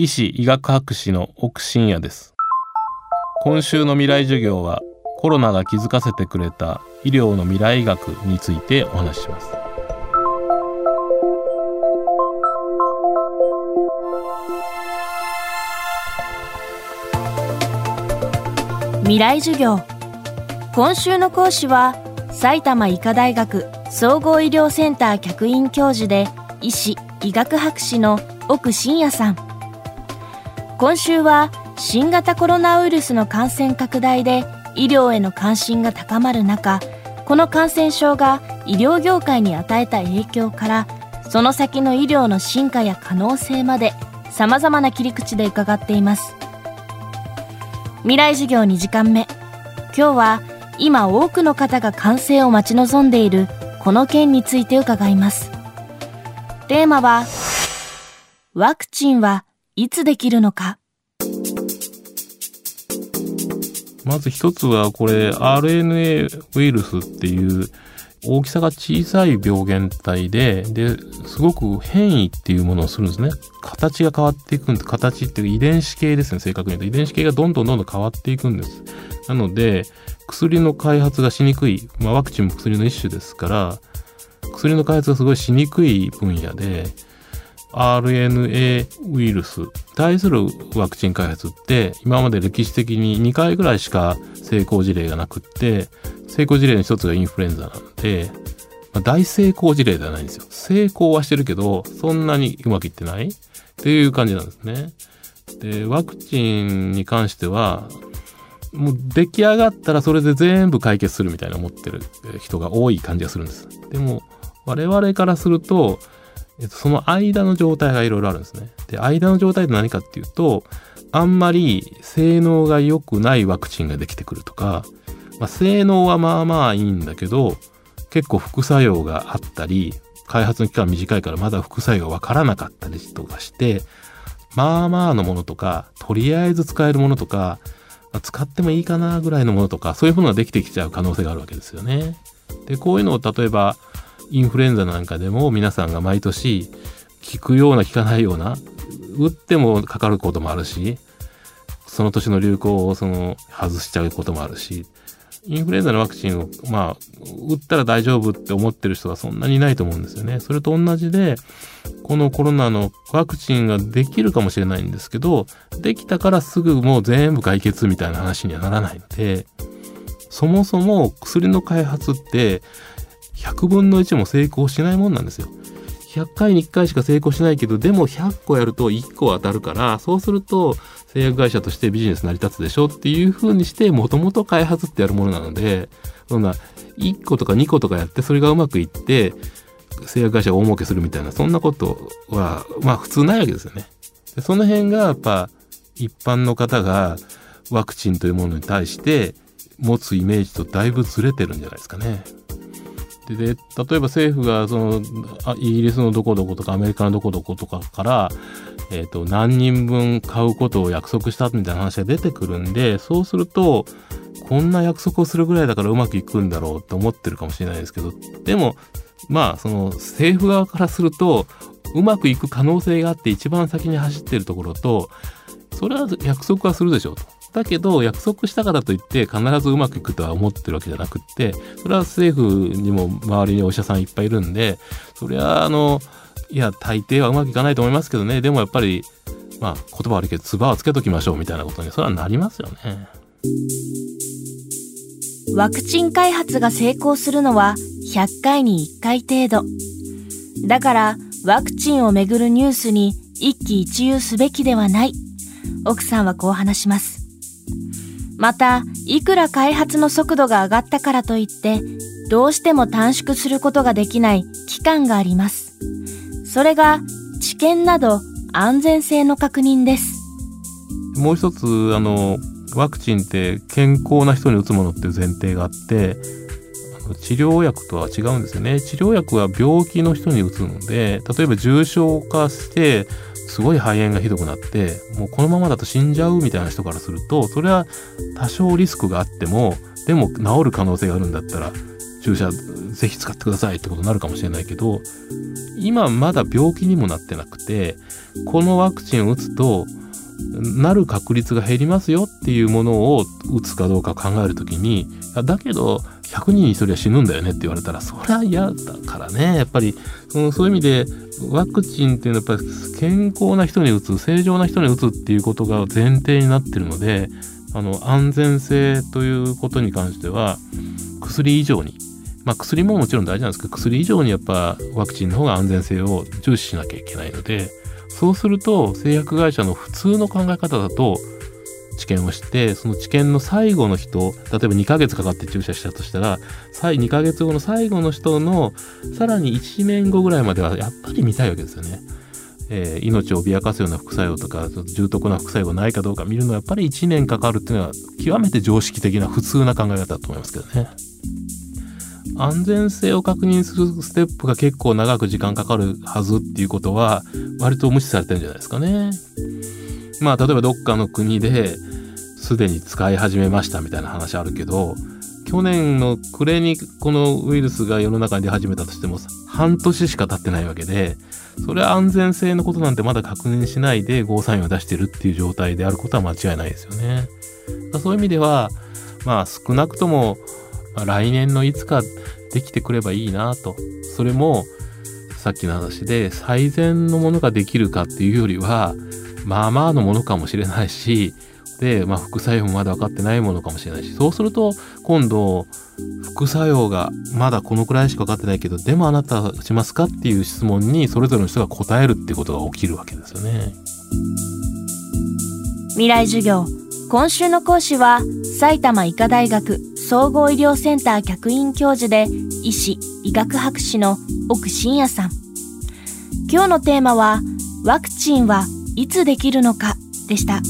医師医学博士の奥信也です。今週の未来授業はコロナが気づかせてくれた医療の未来医学についてお話しします。未来授業。今週の講師は埼玉医科大学総合医療センター客員教授で医師医学博士の奥信也さん。今週は新型コロナウイルスの感染拡大で医療への関心が高まる中この感染症が医療業界に与えた影響からその先の医療の進化や可能性まで様々な切り口で伺っています。未来授業2時間目。今日は今多くの方が完成を待ち望んでいるこの件について伺います。テーマはワクチンはいつできるのか？まず一つはこれ RNA ウイルスっていう大きさが小さい病原体で、で、すごく変異っていうものをするんですね。形が変わっていくんです、形っていう遺伝子系ですね、正確に言うと。遺伝子系がどんどんどんどん変わっていくんです。なので、薬の開発がしにくい、まあ、ワクチンも薬の一種ですから、薬の開発がすごいしにくい分野で、RNA ウイルス。対するワクチン開発って今まで歴史的に2回ぐらいしか成功事例がなくって成功事例の一つがインフルエンザなんで、まあ、大成功事例ではないんですよ。成功はしてるけどそんなにうまくいってない？っていう感じなんですね。でワクチンに関してはもう出来上がったらそれで全部解決するみたいな思ってる人が多い感じがするんです。でも我々からするとえっと、その間の状態がいろいろあるんですね。で、間の状態って何かっていうと、あんまり性能が良くないワクチンができてくるとか、まあ、性能はまあまあいいんだけど、結構副作用があったり、開発の期間短いからまだ副作用がわからなかったりとかして、まあまあのものとか、とりあえず使えるものとか、使ってもいいかなぐらいのものとか、そういうものができてきちゃう可能性があるわけですよね。で、こういうのを例えば、インフルエンザなんかでも皆さんが毎年効くような効かないような打ってもかかることもあるしその年の流行をその外しちゃうこともあるしインフルエンザのワクチンをまあ打ったら大丈夫って思ってる人はそんなにいないと思うんですよね。それと同じでこのコロナのワクチンができるかもしれないんですけどできたからすぐもう全部解決みたいな話にはならないのでそもそも薬の開発って100分の1も成功しないもんなんですよ。100回に1回しか成功しないけどでも100個やると1個当たるからそうすると製薬会社としてビジネス成り立つでしょっていう風にしてもともと開発ってやるものなのでそんな1個とか2個とかやってそれがうまくいって製薬会社が大儲けするみたいなそんなことはまあ普通ないわけですよね。でその辺がやっぱ一般の方がワクチンというものに対して持つイメージとだいぶずれてるんじゃないですかね。でで例えば政府がそのイギリスのどこどことかアメリカのどこどことかから、えーと、何人分買うことを約束したみたいな話が出てくるんでそうするとこんな約束をするぐらいだからうまくいくんだろうって思ってるかもしれないですけどでもまあその政府側からするとうまくいく可能性があって一番先に走ってるところとそれは約束はするでしょうと。だけど約束したからといって必ずうまくいくとは思ってるわけじゃなくってそれは政府にも周りにお医者さんいっぱいいるんでそれはあのいや大抵はうまくいかないと思いますけどねでもやっぱりまあ言葉悪いけど唾をつけときましょうみたいなことにそれはなりますよね。ワクチン開発が成功するのは100回に1回程度。だからワクチンをめぐるニュースに一喜一憂すべきではない。奥さんはこう話します。また、いくら開発の速度が上がったからといって、どうしても短縮することができない期間があります。それが、治験など安全性の確認です。もう一つ、あの、ワクチンって健康な人に打つものっていう前提があって、治療薬とは違うんですよね。治療薬は病気の人に打つので、例えば重症化してすごい肺炎がひどくなってもうこのままだと死んじゃうみたいな人からするとそれは多少リスクがあってもでも治る可能性があるんだったら注射ぜひ使ってくださいってことになるかもしれないけど今まだ病気にもなってなくてこのワクチンを打つとなる確率が減りますよっていうものを打つかどうか考えるときにだけど100人に1人は死ぬんだよねって言われたらそれは嫌だからね。やっぱりそのそういう意味でワクチンっていうのはやっぱり健康な人に打つ正常な人に打つっていうことが前提になってるのであの安全性ということに関しては薬以上にまあ、薬ももちろん大事なんですけど薬以上にやっぱワクチンの方が安全性を重視しなきゃいけないのでそうすると製薬会社の普通の考え方だと治験をしてその治験の最後の人例えば2ヶ月かかって注射したとしたら2ヶ月後の最後の人のさらに1年後ぐらいまではやっぱり見たいわけですよね。えー、命を脅かすような副作用とか重篤な副作用がないかどうか見るのはやっぱり1年かかるっていうのは極めて常識的な普通な考え方だと思いますけどね。安全性を確認するステップが結構長く時間かかるはずっていうことは割と無視されてるんじゃないですかね。まあ例えばどっかの国ですでに使い始めましたみたいな話あるけど去年の暮れにこのウイルスが世の中に出始めたとしても半年しか経ってないわけでそれは安全性のことなんてまだ確認しないでゴーサインを出してるっていう状態であることは間違いないですよね。そういう意味ではまあ少なくとも来年のいつかできてくればいいなと。それもさっきの話で最善のものができるかっていうよりはまあまあのものかもしれないし、まあ、副作用もまだ分かってないものかもしれないしそうすると今度副作用がまだこのくらいしか分かってないけどでもあなたはしますかっていう質問にそれぞれの人が答えるってことが起きるわけですよね。未来授業今週の講師は埼玉医科大学総合医療センター客員教授で医師医学博士の奥真也さん今日のテーマはワクチンはいつできるのかでした。